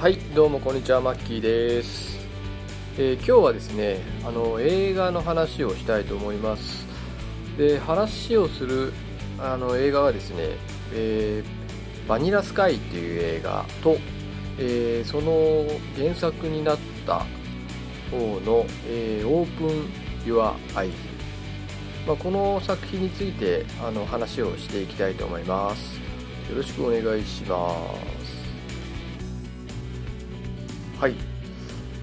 はいどうもこんにちはマッキーです、えー今日はですねあの映画の話をしたいと思います。で話をするあの映画はですね、えーバニラスカイっていう映画と、えーその原作になった方の、えーオープン・ユア・アイズ。まあ、この作品についてあの話をしていきたいと思います。よろしくお願いします。はい。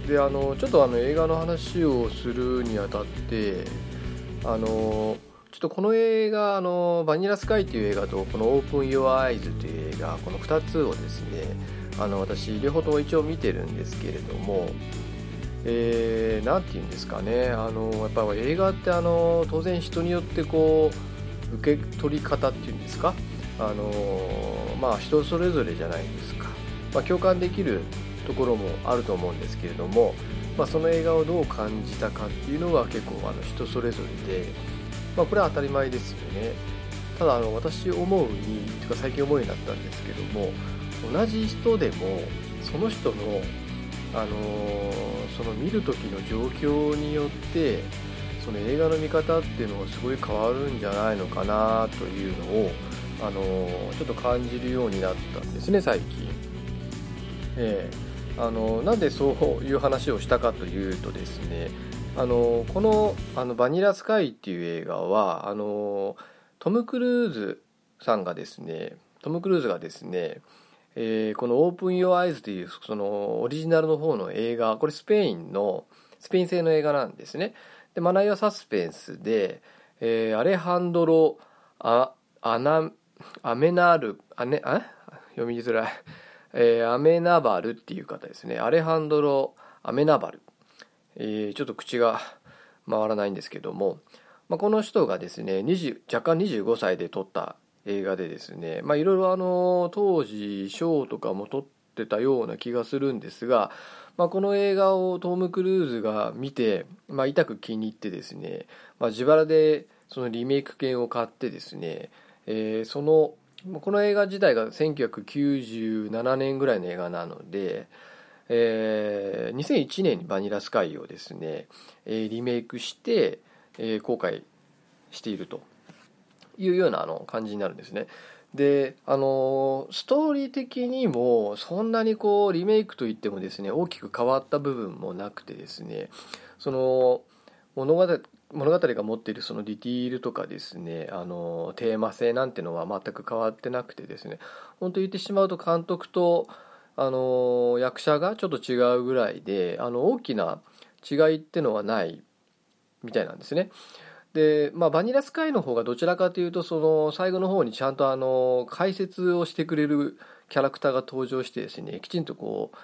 であのちょっとあの映画の話をするにあたってあのちょっとこの映画あの「バニラスカイ」っていう映画とこの「オープン・ヨア・アイズ」という映画この2つをですねあの私両方とも一応見てるんですけれどもえー、なんて言うんですかねあのやっぱり映画ってあの当然人によってこう受け取り方っていうんですかあのまあ人それぞれじゃないですか、まあ、共感できるところもあると思うんですけれども、まあ、その映画をどう感じたかっていうのは結構あの人それぞれで、まあ、これは当たり前ですよねただあの私思うにとか最近思うようになったんですけども同じ人でもその人のあのその見る時の状況によってその映画の見方っていうのがすごい変わるんじゃないのかなというのを、あのちょっと感じるようになったんですね最近。ええあのなんでそういう話をしたかというとですねあのこのあの「バニラスカイ」っていう映画はあのトム・クルーズさんがですねトム・クルーズがですねえーこの「オープン・ヨア・アイズ」というそのオリジナルの方の映画これスペインのスペイン製の映画なんですね。でマナイはサスペンスで、えーアレハンドロ・アアナアメナールあ、ね、あ？読みづらい、えーアメナバルっていう方ですね。アレハンドロ・アメナバル、えーちょっと口が回らないんですけども、まあ、この人がですね20若干25歳で撮った映画でですね。いろいろあの当時賞とかも取ってたような気がするんですが、まあ、この映画をトム・クルーズが見て、まあ、痛く気に入ってですね、まあ、自腹でそのリメイク券を買ってですね、えーそのこの映画自体が1997年ぐらいの映画なので、えー2001年に「バニラスカイ」をですね、えリメイクして、えー公開しているというようなあの感じになるんですね。であのストーリー的にもそんなにこうリメイクといってもですね大きく変わった部分もなくてですねその物語物語が持っているそのディティールとかですねあのテーマ性なんてのは全く変わってなくてですね本当言ってしまうと監督とあの役者がちょっと違うぐらいであの大きな違いってのはないみたいなんですね。で、まあ、バニラスカイの方がどちらかというとその最後の方にちゃんとあの解説をしてくれるキャラクターが登場してですねきちんとこう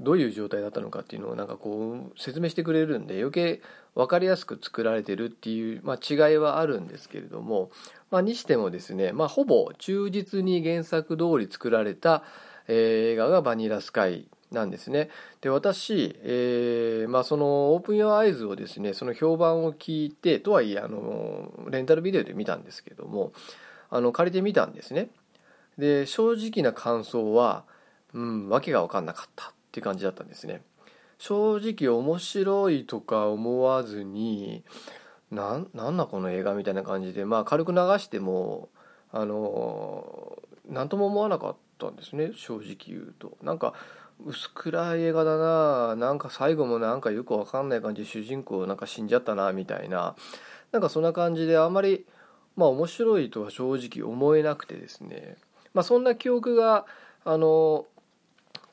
どういう状態だったのかっていうのをなんかこう説明してくれるんで余計分かりやすく作られてるっていう、まあ、違いはあるんですけれども、まあ、にしてもですね、まあ、ほぼ忠実に原作通り作られた、映画が「バニラスカイ」なんですね。で私、えーまあ、そのオープン・ヨア・アイズをですねその評判を聞いてとはいえあのレンタルビデオで見たんですけどもあの借りてみたんですね。で正直な感想は、うん、わけが分かんなかったって感じだったんですね。正直面白いとか思わずにななんだこの映画みたいな感じでまあ軽く流してもあの何とも思わなかったんですね。正直言うと。なんか薄暗い映画だななんか最後もなんかよくわかんない感じで主人公なんか死んじゃったなみたいな。なんかそんな感じであんまりまあ面白いとは正直思えなくてですね。まあそんな記憶があの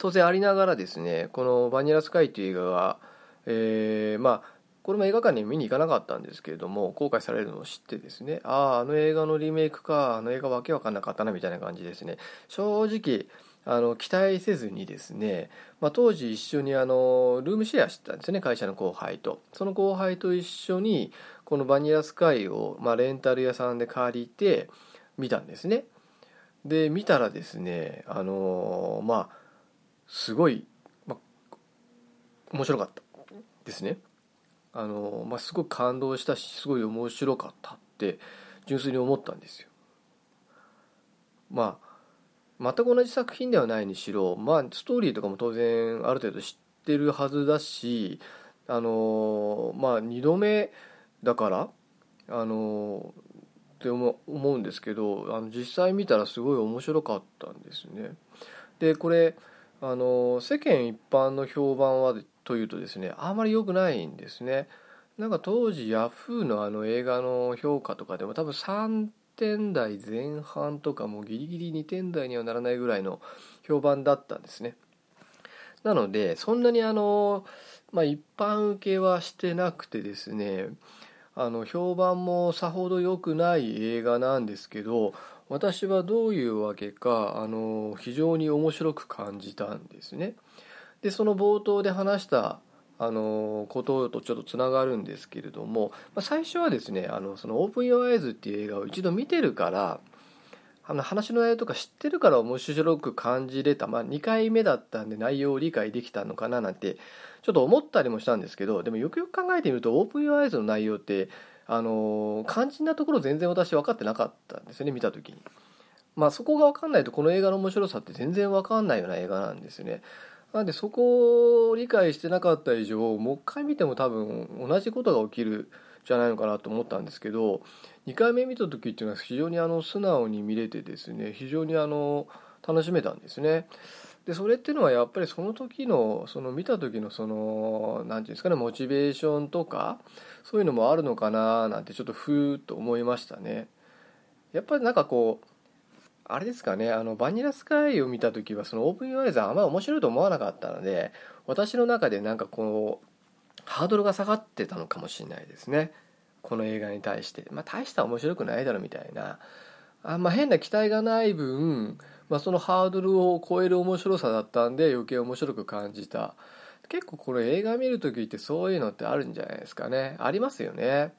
当然ありながらですねこの「バニラスカイ」という映画が、えーまあこれも映画館に見に行かなかったんですけれども公開されるのを知ってですねあああの映画のリメイクかあの映画わけわかんなかったなみたいな感じですね。正直あの期待せずにですね、まあ、当時一緒にあのルームシェアしてたんですね会社の後輩と。その後輩と一緒にこの「バニラスカイを」まあ、レンタル屋さんで借りて見たんですね。で見たらですねあのまあすごい、まあ、面白かったですねあの、まあ、すごく感動したしすごい面白かったって純粋に思ったんですよまあ全く同じ作品ではないにしろ、まあ、ストーリーとかも当然ある程度知ってるはずだしあのまあ2度目だからあのって思うんですけどあの実際見たらすごい面白かったんですね。でこれあの世間一般の評判はというとですねあんまり良くないんですね。なんか当時ヤフーのあの映画の評価とかでも多分3点台前半とかもうギリギリ2点台にはならないぐらいの評判だったんですね。なのでそんなにあの、まあ、一般受けはしてなくてですねあの評判もさほど良くない映画なんですけど私はどういうわけかあの非常に面白く感じたんですね。でその冒頭で話したあのこととちょっとつながるんですけれども、まあ、最初はですねあのその「オープン・ヨア・アイズ」っていう映画を一度見てるからあの話の内容とか知ってるから面白く感じれた、まあ、2回目だったんで内容を理解できたのかななんてちょっと思ったりもしたんですけどでもよくよく考えてみると「オープン・ヨア・アイズ」の内容ってあの肝心なところ全然私分かってなかったんですよね見た時に。まあそこが分かんないとこの映画の面白さって全然分かんないような映画なんですよね。なんでそこを理解してなかった以上もう一回見ても多分同じことが起きるじゃないのかなと思ったんですけど2回目見た時っていうのは非常にあの素直に見れてですね非常にあの楽しめたんですね。でそれっていうのはやっぱりその時のその見た時のその何て言うんですかねモチベーションとかそういうのもあるのかななんてちょっとふーっと思いましたね。やっぱりなんかこうあれですかねあのバニラスカイを見た時はそのオープンユアイズはあんまり面白いと思わなかったので私の中でなんかこうハードルが下がってたのかもしれないですね。この映画に対して。まあ大した面白くないだろみたいな。あんま変な期待がない分、まあ、そのハードルを超える面白さだったんで余計面白く感じた。結構これ映画見る時ってそういうのってあるんじゃないですかね。ありますよね。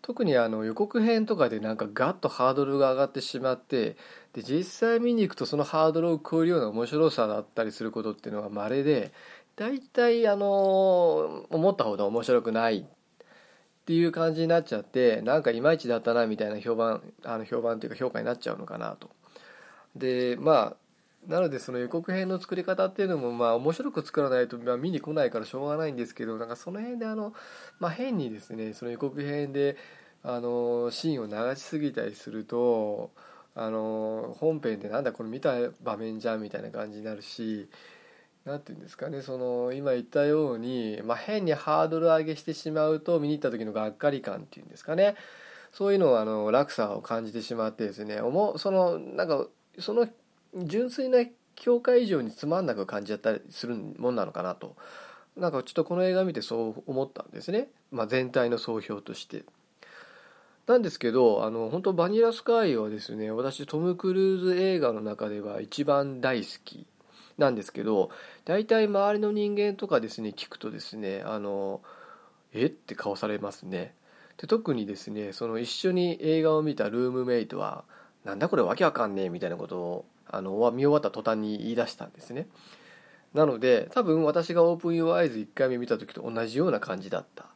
特にあの予告編とかでなんかガッとハードルが上がってしまってで実際見に行くとそのハードルを超えるような面白さだったりすることっていうのは稀で大体あの思ったほど面白くない。っていう感じになっちゃってなんかいまいちだったなみたいな評判あの評判っていうか評価になっちゃうのかなと。でまあなのでその予告編の作り方っていうのもまあ面白く作らないとまあ見に来ないからしょうがないんですけどなんかその辺であの、まあ、変にですねその予告編であのシーンを流しすぎたりするとあの本編でなんだこれ見た場面じゃんみたいな感じになるし何て言うんですかねその今言ったように、まあ、変にハードル上げしてしまうと見に行った時のがっかり感っていうんですかね。そういうのをあの落差を感じてしまってですねそのなんかその純粋な評価以上につまんなく感じちゃったりするもんなのかなと。なんかちょっとこの映画見てそう思ったんですね、まあ、全体の総評として。なんですけどあの本当バニラスカイはですね私トム・クルーズ映画の中では一番大好き。なんですけど大体周りの人間とかですね聞くとですねあのえって顔されますね。で特にですねその一緒に映画を見たルームメイトはなんだこれわけわかんねえみたいなことをあの見終わった途端に言い出したんですね。なので多分私がオープン・ユー・アイズ1回目見た時と同じような感じだった。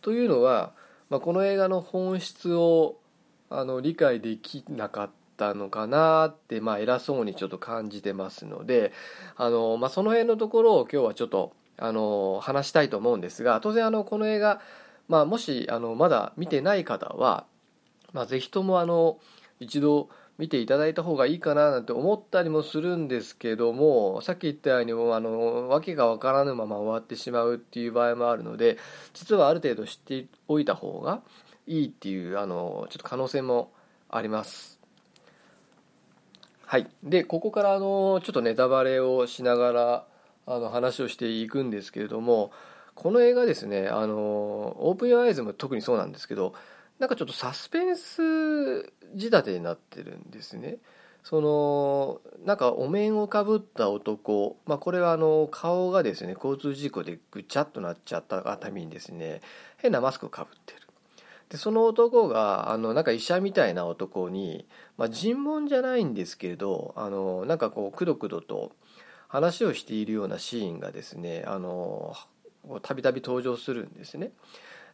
というのは、まあ、この映画の本質をあの理解できなかったのかなって、まあ、偉そうにちょっと感じてますのであの、まあ、その辺のところを今日はちょっとあの話したいと思うんですが当然あのこの映画、まあ、もしあのまだ見てない方は、まあ、ぜひともあの一度見ていただいた方がいいかななんて思ったりもするんですけどもさっき言ったようにもあの訳が分からぬまま終わってしまうっていう場合もあるので実はある程度知っておいた方がいいっていうあのちょっと可能性もあります。はい、でここからあのちょっとネタバレをしながらあの話をしていくんですけれどもこの映画ですねあのオープン・アイズも特にそうなんですけどなんかちょっとサスペンス仕立てになってるんですね。そのなんかお面をかぶった男、まあ、これはあの顔がですね交通事故でぐちゃっとなっちゃったがためにですね変なマスクをかぶってるでその男があのなんか医者みたいな男に、まあ、尋問じゃないんですけれどあのなんかこうくどくどと話をしているようなシーンがですねたびたび登場するんですね。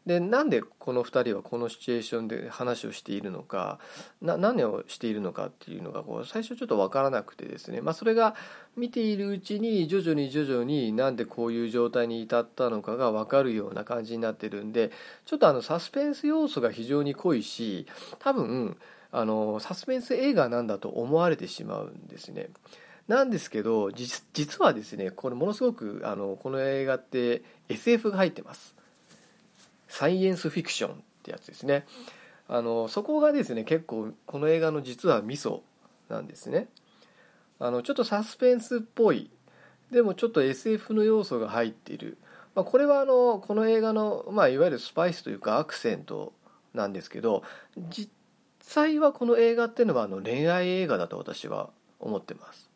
でなんでこの2人はこのシチュエーションで話をしているのかな何をしているのかっていうのがこう最初ちょっと分からなくてですね、まあ、それが見ているうちに徐々に徐々になんでこういう状態に至ったのかが分かるような感じになってるんでちょっとあのサスペンス要素が非常に濃いし多分あのサスペンス映画なんだと思われてしまうんですね。なんですけど実はですねこれものすごくあのこの映画って SF が入ってます。サイエンスフィクションってやつですね。あのそこがですね結構この映画の実はミソなんですね。あのちょっとサスペンスっぽい。でもちょっと SF の要素が入っている、まあ、これはあのこの映画の、まあ、いわゆるスパイスというかアクセントなんですけど実際はこの映画っていうのはあの恋愛映画だと私は思ってます。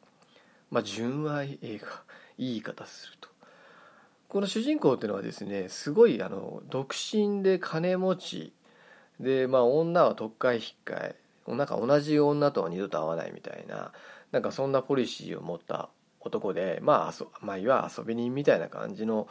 まあ純愛映画。いい言い方すると。この主人公っていうのはですねすごいあの独身で金持ち。でまあ女は特会引っかえ。なんか同じ女とは二度と会わないみたいな。なんかそんなポリシーを持った男でまあまあ、いわ遊び人みたいな感じの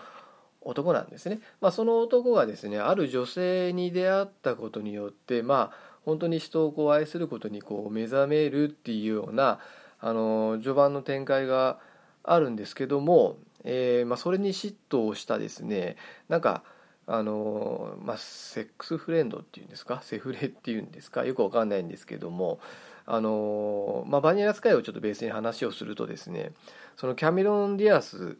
男なんですね。まあ、その男がですねある女性に出会ったことによってまあ本当に人をこう愛することにこう目覚めるっていうようなあの序盤の展開があるんですけどもえーまあ、それに嫉妬をしたですねなんかあのまあ、セックスフレンドっていうんですか？セフレっていうんですか？よくわかんないんですけどもあの、まあ、バニラスカイをちょっとベースに話をするとですねそのキャメロン・ディアス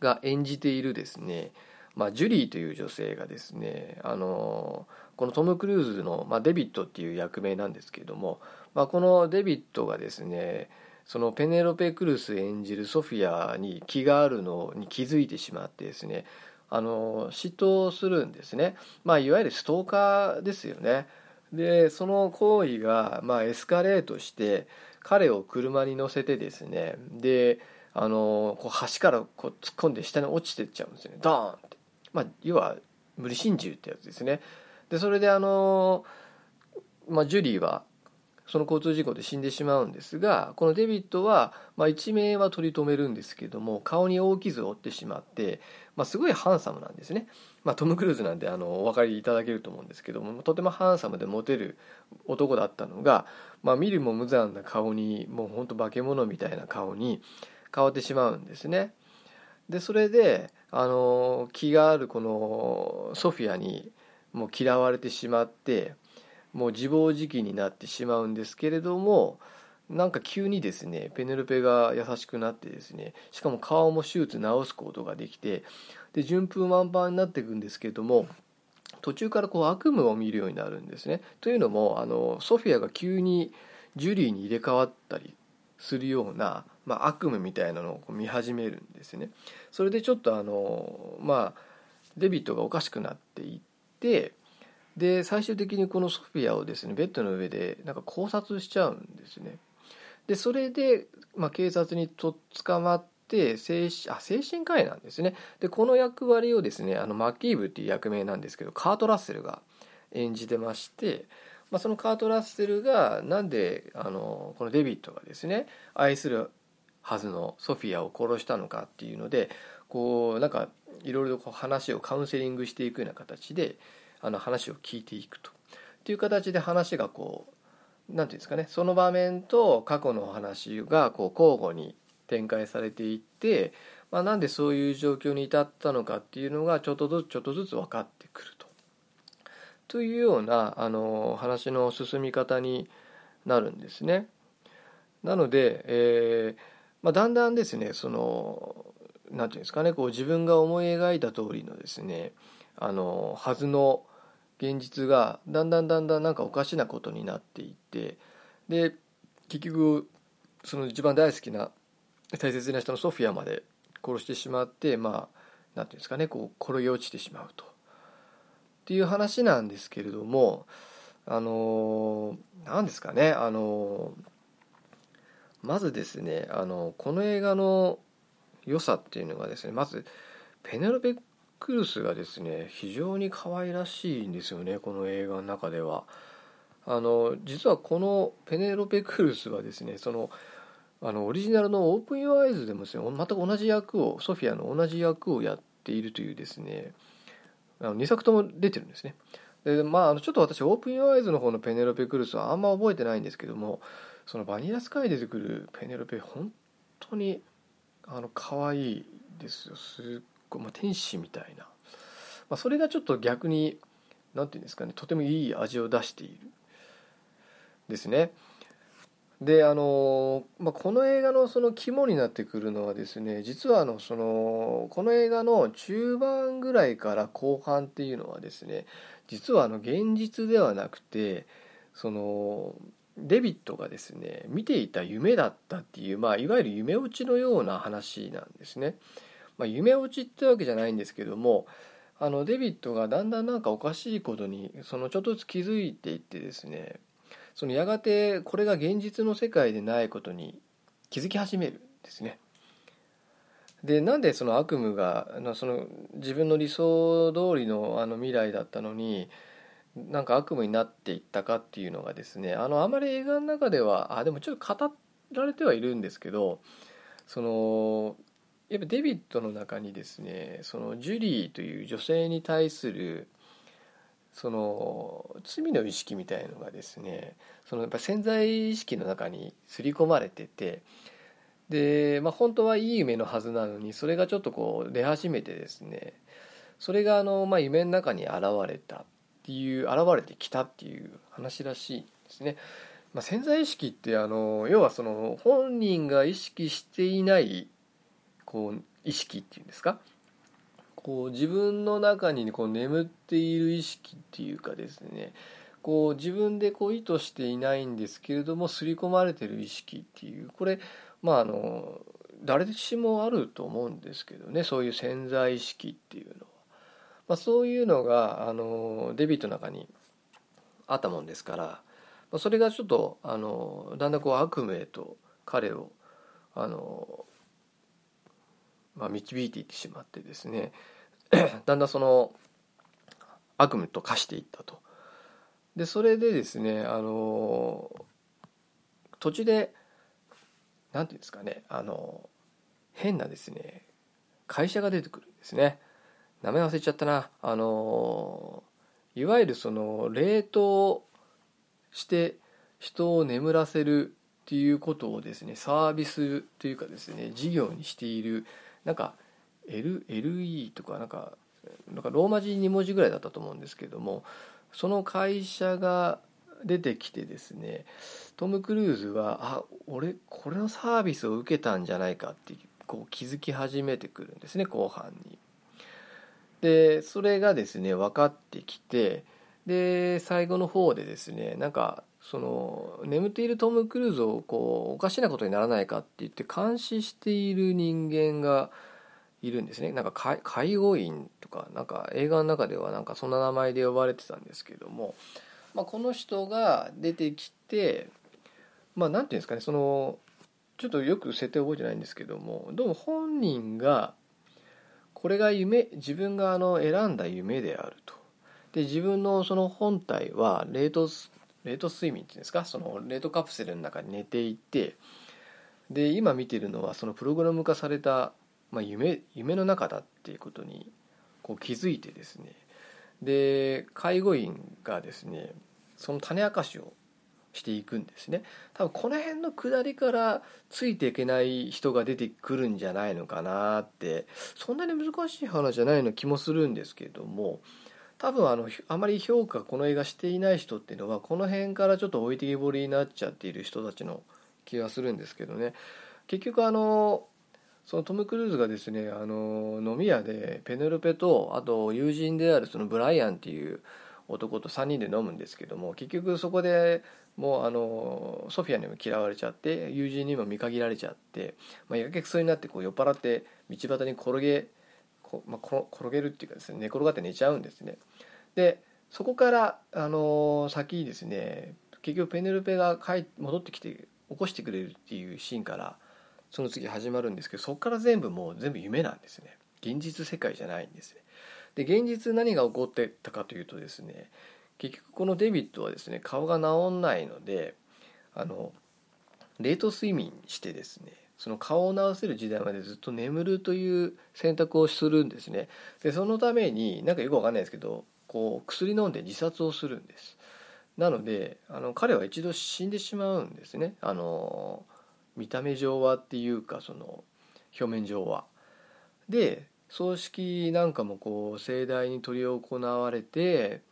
が演じているですね、まあ、ジュリーという女性がですねあのこのトム・クルーズの、まあ、デビットっていう役名なんですけども、まあ、このデビットがですねそのペネロペ・クルス演じるソフィアに気があるのに気づいてしまってですねあの嫉妬するんですね、まあ、いわゆるストーカーですよね。でその行為が、まあ、エスカレートして彼を車に乗せてですねであのこう橋からこう突っ込んで下に落ちてっちゃうんですよね。ドーンって、まあ、要は無理心中ってやつですね。でそれであの、まあ、ジュリーはその交通事故で死んでしまうんですがこのデビッドは、まあ、一命は取り留めるんですけども顔に大傷を負ってしまって、まあ、すごいハンサムなんですね、まあ、トム・クルーズなんであのお分かりいただけると思うんですけどもとてもハンサムでモテる男だったのが、まあ、見るも無残な顔にもうほんと化け物みたいな顔に変わってしまうんですね。でそれであの気があるこのソフィアにもう嫌われてしまってもう自暴自棄になってしまうんですけれどもなんか急にですねペネロペが優しくなってですねしかも顔も手術治すことができてで順風満帆になっていくんですけれども途中からこう悪夢を見るようになるんですね。というのもあのソフィアが急にジュリーに入れ替わったりするような、まあ、悪夢みたいなのを見始めるんですね。それでちょっとあのまあデビットがおかしくなっていってで最終的にこのソフィアをですねベッドの上でなんか考察しちゃうんですね。でそれで、まあ、警察にと捕まって精神あ精神科医なんですね。でこの役割をですねあのマッキーブっていう役名なんですけどカート・ラッセルが演じてまして、まあ、そのカート・ラッセルがなんであのこのデビットがですね愛するはずのソフィアを殺したのかっていうのでこうなんかいろいろ話をカウンセリングしていくような形であの話を聞いていくとっていう形で話がこう何て言うんですかねその場面と過去の話がこう交互に展開されていって、まあ、なんでそういう状況に至ったのかっていうのがちょっとずつちょっとずつ分かってくると。というようなあの話の進み方になるんですね。なので、えーまあ、だんだんですねその何て言うんですかねこう自分が思い描いた通りのですねあのはずの現実がだんだんだんだんなんかおかしなことになっていってで結局その一番大好きな大切な人のソフィアまで殺してしまってまあ何ていうんですかねこう転げ落ちてしまうと。っていう話なんですけれどもあの何ですかねあのまずですねあのこの映画の良さっていうのがですねまずペネロペ・クルスがですね非常に可愛らしいんですよねこの映画の中では。あの実はこのペネロペ・クルスはですねそのあのオリジナルの「オープン・ヨア・アイズ」でもですね全く同じ役をソフィアの同じ役をやっているというですねあの2作とも出てるんですねでまあちょっと私オープン・ユア・アイズの方のペネロペ・クルスはあんま覚えてないんですけどもそのバニラスカイ出てくるペネロペ本当にあの可愛いですよすっごい、まあ、天使みたいな、まあ、それがちょっと逆に何て言うんですかねとてもいい味を出している。ですね。であの、まあ、この映画のその肝になってくるのはですね実はあのそのこの映画の中盤ぐらいから後半っていうのはですね実はあの現実ではなくてそのデビットがですね見ていた夢だったっていう、まあ、いわゆる夢落ちのような話なんですね。まあ、夢落ちってわけじゃないんですけどもあのデビットがだんだんなんかおかしいことにそのちょっとずつ気づいていってですねそのやがてこれが現実の世界でないことに気づき始めるんですね。でなんでその悪夢がその自分の理想通りのあの未来だったのになんか悪夢になっていったかっていうのがですねあのあまり映画の中ではあでもちょっと語られてはいるんですけどそのやっぱデビッドの中にですねそのジュリーという女性に対するその罪の意識みたいのがですねそのやっぱ潜在意識の中に刷り込まれててで、まあ、本当はいい夢のはずなのにそれがちょっとこう出始めてですねそれがあの、まあ、夢の中に現れたっていう現れてきたっていう話らしいですね。まあ、潜在意識ってあの要はその本人が意識していないこう意識っていうんですか？こう自分の中にこう眠っている意識っていうかですねこう自分でこう意図していないんですけれども刷り込まれてる意識っていうこれまああの誰しもあると思うんですけどねそういう潜在意識っていうのは、まあ、そういうのがあのデビットの中にあったもんですから、まあ、それがちょっとあのだんだんこう悪夢へと彼をあのまあ、導いていってしまってですね だんだんその悪夢と化していったと。でそれでですねあの途中で何て言うんですかねあの変なですね会社が出てくるんですね名前忘れちゃったなあのいわゆるその冷凍して人を眠らせるっていうことをですねサービスというかですね事業にしているなんか L LE とかなんかなんかローマ字2文字ぐらいだったと思うんですけどもその会社が出てきてですねトム・クルーズはあ俺これのサービスを受けたんじゃないかってこう気づき始めてくるんですね後半に。でそれがですね分かってきてで最後の方でですねなんかその眠っているトム・クルーズをこうおかしなことにならないかって言って監視している人間がいるんですねなんか介護員とかなんか映画の中ではなんかそんな名前で呼ばれてたんですけども、まあ、この人が出てきてまあ何て言うんですかねそのちょっとよく設定覚えてないんですけどもどうも本人がこれが夢自分があの選んだ夢であると。で自分のその本体は冷凍冷凍睡眠っていうんですか？その冷凍カプセルの中に寝ていてで今見てるのはそのプログラム化されたまあ、夢夢の中だっていうことにこう気づいてですね。で介護員がですねその種明かしをしていくんですね。多分この辺の下りからついていけない人が出てくるんじゃないのかなってそんなに難しい話じゃないの気もするんですけども多分あのあまり評価この映画していない人っていうのはこの辺からちょっと置いてきぼりになっちゃっている人たちの気がするんですけどね。結局あのそのトム・クルーズがですねあの飲み屋でペネロペとあと友人であるそのブライアンっていう男と3人で飲むんですけども結局そこでもうあのソフィアにも嫌われちゃって友人にも見限られちゃって、まあ、やけくそになってこう酔っ払って道端に転げこ、まあ、転げるっていうかですね寝転がって寝ちゃうんですね。でそこからあの先ですね結局ペネロペが帰戻ってきて起こしてくれるっていうシーンからその次始まるんですけどそこから全部もう全部夢なんですね現実世界じゃないんですねで現実何が起こってたかというとですね結局このデビッドはですね顔が治んないのであの冷凍睡眠してですねその顔を治せる時代までずっと眠るという選択をするんですね。でそのためになんかよくわかんないですけどこう薬飲んで自殺をするんです。なのであの彼は一度死んでしまうんですね。あの見た目上はっていうかその表面上は。で葬式なんかもこう盛大に執り行われて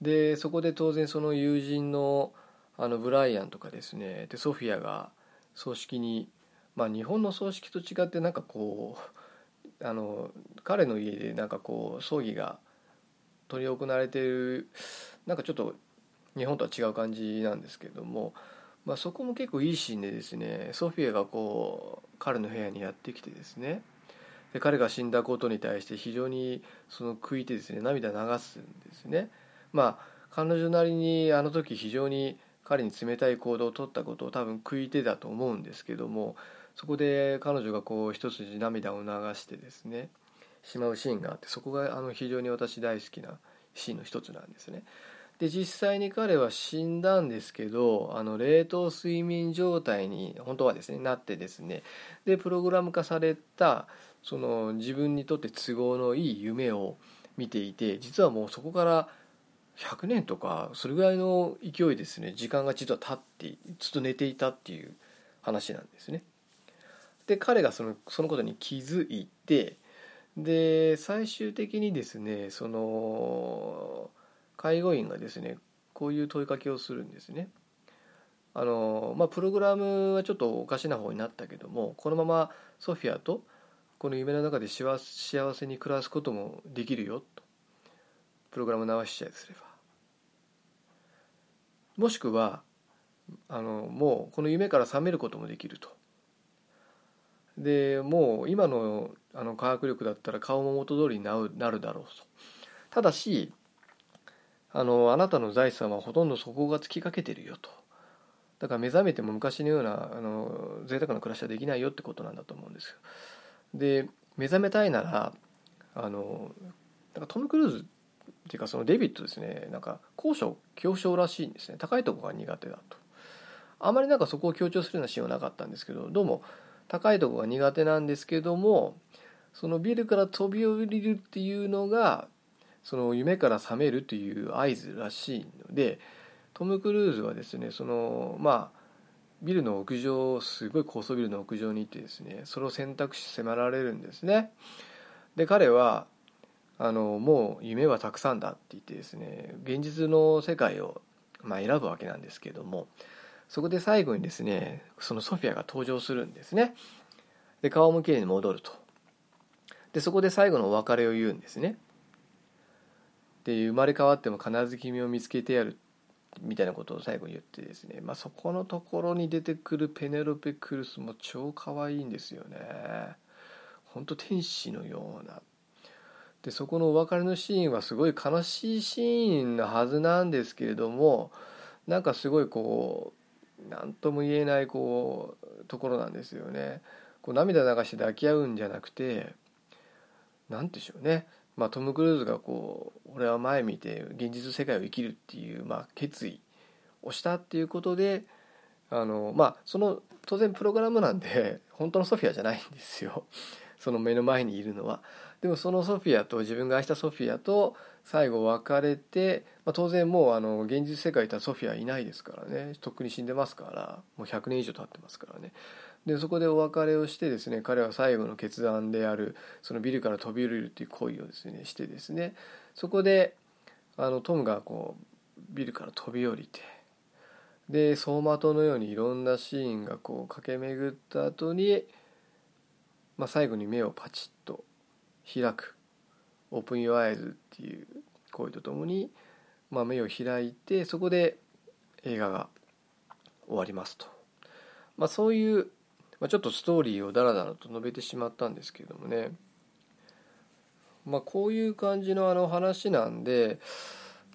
でそこで当然その友人のあのブライアンとかですねでソフィアが葬式にまあ日本の葬式と違ってなんかこうあの彼の家でなんかこう葬儀が執り行われているなんかちょっと日本とは違う感じなんですけども、まあ、そこも結構いいシーンでですねソフィアがこう彼の部屋にやってきてですねで彼が死んだことに対して非常にその悔いてですね涙流すんですね。まあ彼女なりにあの時非常に彼に冷たい行動を取ったことを多分悔いてだと思うんですけどもそこで彼女がこう一筋涙を流してですねしまうシーンがあってそこがあの非常に私大好きなシーンの一つなんですね。で実際に彼は死んだんですけどあの冷凍睡眠状態に本当はですねなってですねでプログラム化されたその自分にとって都合のいい夢を見ていて実はもうそこから100年とかそれぐらいの勢いですね時間が実は経ってずっと寝ていたっていう話なんですね。で彼がそのそのことに気づいてで最終的にですねその介護員がですねこういう問いかけをするんですね。あのまあ、プログラムはちょっとおかしな方になったけどもこのままソフィアとこの夢の中で幸せに暮らすこともできるよと。プログラム直しちゃいすればもしくはあのもうこの夢から覚めることもできると。でもう今のあの科学力だったら顔も元通りになるなるだろうと。ただしあのあなたの財産はほとんど底がつきかけてるよと。だから目覚めても昔のようなあの贅沢な暮らしはできないよってことなんだと思うんですよ。で目覚めたいならあのなんかトム・クルーズっていうかそのデビットですね。なんか高所恐怖症らしいんですね。高いとこが苦手だと。あまりなんかそこを強調するようなシーンはなかったんですけどどうも高いとこが苦手なんですけどもそのビルから飛び降りるっていうのがその夢から覚めるという合図らしいのでトム・クルーズはですねそのまあビルの屋上すごい高層ビルの屋上に行ってですねそれを選択肢迫られるんですね。で彼はあのもう夢はたくさんだって言ってですね現実の世界を、まあ、選ぶわけなんですけどもそこで最後にですねそのソフィアが登場するんですね。で顔もきに戻ると。でそこで最後のお別れを言うんですね。で生まれ変わっても必ず君を見つけてやるみたいなことを最後に言ってですね、まあ、そこのところに出てくるペネロペ・クルスも超可愛いんですよね。本当天使のような。でそこのお別れのシーンはすごい悲しいシーンなはずなんですけれどもなんかすごいこう何とも言えないこうところなんですよね。こう涙流して抱き合うんじゃなくて何でしょうね、まあ、トム・クルーズがこう俺は前見て現実世界を生きるっていう、まあ、決意をしたっていうことであのまあその当然プログラムなんで本当のソフィアじゃないんですよその目の前にいるのは。でもそのソフィアと自分が愛したソフィアと最後別れて、まあ、当然もうあの現実世界とはソフィアいないですからね。とっくに死んでますから。もう100年以上経ってますからね。でそこでお別れをしてですね彼は最後の決断であるそのビルから飛び降りるっていう行為をですねしてですね。そこであのトムがこうビルから飛び降りてで走馬灯のようにいろんなシーンがこう駆け巡った後にまあ、最後に目をパチッと開く「Open Your Eyes」っていう行為とともに、まあ、目を開いてそこで映画が終わりますと、まあ、そういう、まあ、ちょっとストーリーをダラダラと述べてしまったんですけれどもね。まあこういう感じのあの話なんで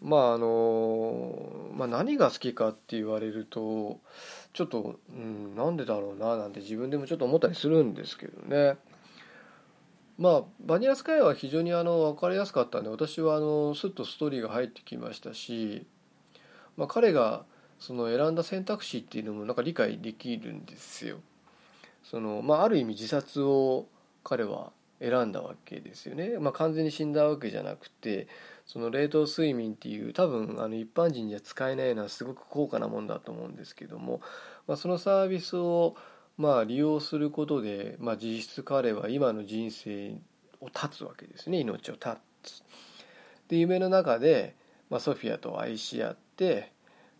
まああの、まあ、何が好きかって言われるとちょっと、うん、なんでだろうななんて自分でもちょっと思ったりするんですけどね。まあバニラスカイは非常にあの分かりやすかったんで私はあのスッとストーリーが入ってきましたし、まあ、彼がその選んだ選択肢っていうのもなんか理解できるんですよ。その、まあ、ある意味自殺を彼は選んだわけですよね、まあ、完全に死んだわけじゃなくてその冷凍睡眠っていう多分あの一般人じゃ使えないのはすごく高価なもんだと思うんですけども、まあ、そのサービスをまあ利用することで、まあ、実質彼は今の人生を絶つわけですね命を絶つ。で夢の中で、まあ、ソフィアと愛し合って、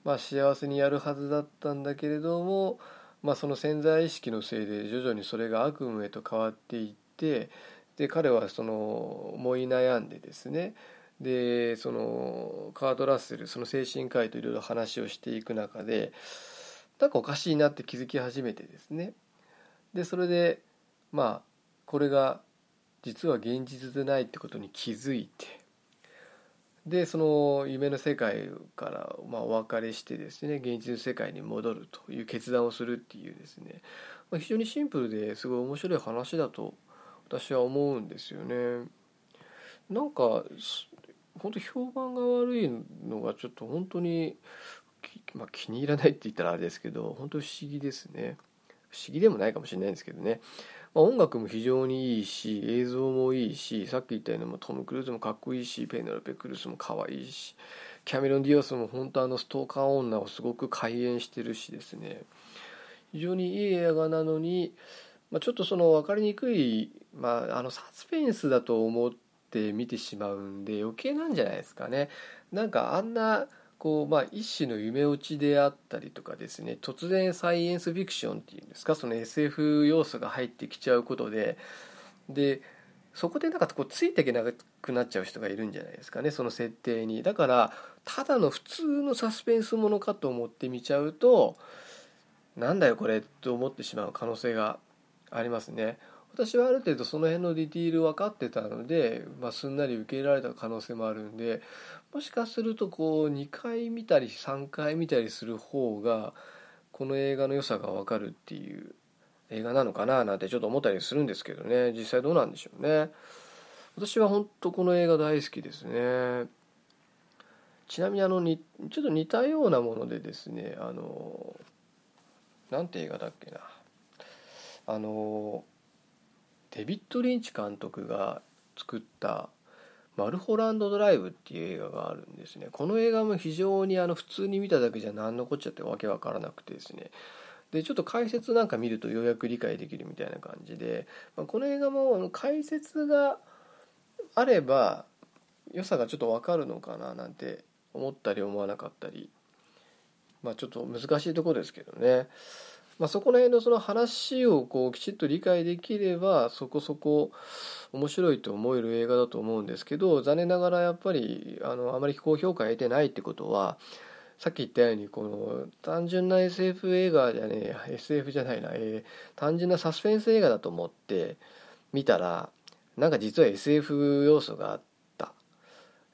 まあ、幸せにやるはずだったんだけれども、まあ、その潜在意識のせいで徐々にそれが悪夢へと変わっていってで彼はその思い悩んでですねでそのカート・ラッセルその精神科医といろいろ話をしていく中でなんかおかしいなって気づき始めてですね。でそれでまあこれが実は現実でないってことに気づいて。でその夢の世界からまあお別れしてですね現実の世界に戻るという決断をするっていうですね、まあ、非常にシンプルですごい面白い話だと私は思うんですよね。なんか本当評判が悪いのがちょっと本当に、まあ、気に入らないって言ったらあれですけど本当不思議ですね。不思議でもないかもしれないんですけどね、まあ、音楽も非常にいいし映像もいいしさっき言ったようにトム・クルーズもかっこいいしペネロペ・クルスも可愛いしキャメロン・ディオスも本当あのストーカー女をすごく開演してるしですね。非常にいい映画なのに、まあ、ちょっとその分かりにくい、まあ、あのサスペンスだと思って見てしまうんで余計なんじゃないですかね。なんかあんなこうまあ一種の夢落ちであったりとかですね突然サイエンスフィクションっていうんですかその SF 要素が入ってきちゃうことででそこでなんかこうついていけなくなっちゃう人がいるんじゃないですかねその設定に。だからただの普通のサスペンスものかと思って見ちゃうとなんだよこれと思ってしまう可能性がありますね。私はある程度その辺のディティール分かってたので、まあ、すんなり受け入れられた可能性もあるんでもしかするとこう2回見たり3回見たりする方がこの映画の良さが分かるっていう映画なのかななんてちょっと思ったりするんですけどね。実際どうなんでしょうね。私は本当この映画大好きですね。ちなみにあのにちょっと似たようなものでですねあのなんて映画だっけな。あのデビッド・リンチ監督が作った「マルホランド・ドライブ」っていう映画があるんですね。この映画も非常にあの普通に見ただけじゃ何のこっちゃってわけわからなくてですね。でちょっと解説なんか見るとようやく理解できるみたいな感じで、まあ、この映画もあの解説があれば良さがちょっとわかるのかななんて思ったり思わなかったり。まあちょっと難しいとこですけどね。まあ、そこら辺のその話をこうきちっと理解できればそこそこ面白いと思える映画だと思うんですけど残念ながらやっぱりあのあまり高評価を得てないってことはさっき言ったようにこの単純な SF 映画じゃねえ SF じゃないな、えー、単純なサスペンス映画だと思って見たらなんか実は SF 要素があって。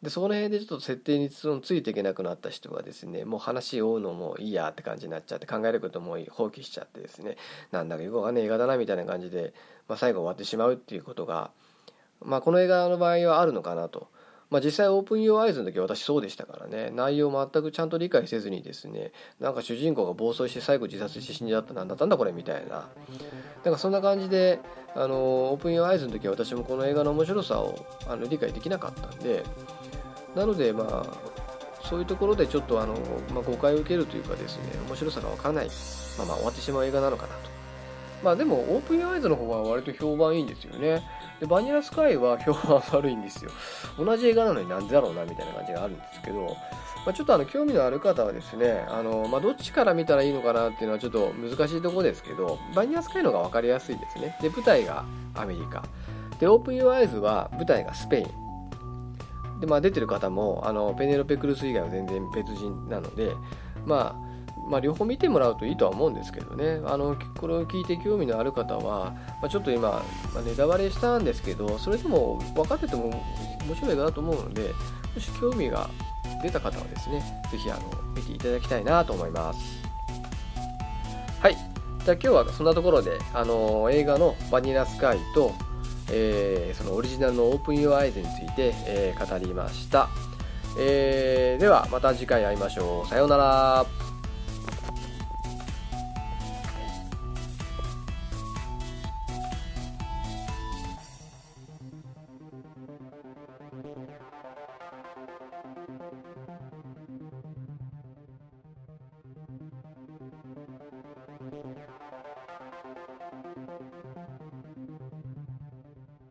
でその辺でちょっと設定についていけなくなった人がですねもう話を追うのもいいやって感じになっちゃって考えることも放棄しちゃってですねなんだかよくわかんない映画だなみたいな感じで、まあ、最後終わってしまうっていうことが、まあ、この映画の場合はあるのかなと。まあ、実際オープン・ヨー・アイズの時は私そうでしたからね内容全くちゃんと理解せずにですねなんか主人公が暴走して最後自殺して死んじゃったなんだったんだこれみたいななんかそんな感じであのオープン・ヨー・アイズの時は私もこの映画の面白さをあの理解できなかったんでなのでまあそういうところでちょっとあの、まあ、誤解を受けるというかですね面白さが分からない。まあまあ終わってしまう映画なのかなと。まあでもオープンアイズの方は割と評判いいんですよね。でバニラスカイは評判悪いんですよ。同じ映画なのになんでだろうなみたいな感じがあるんですけど、まあ、ちょっとあの興味のある方はですねあの、まあ、どっちから見たらいいのかなっていうのはちょっと難しいところですけどバニラスカイの方が分かりやすいですね。で舞台がアメリカ。でオープン・ユア・アイズは舞台がスペイン。で、まあ、出てる方もあのペネロペ・クルス以外は全然別人なので、まあ、まあ両方見てもらうといいとは思うんですけどね。あのこれを聞いて興味のある方は、まあ、ちょっと今、まあ、ネタバレしたんですけどそれでも分かってても面白いかなと思うのでもし興味が出た方はですね是非あの見ていただきたいなと思います。はい。じゃあ今日はそんなところであの映画の「バニラスカイ」とえー、そのオリジナルのオープン Your Eyes について、えー、語りました、えー、ではまた次回会いましょう。さようなら。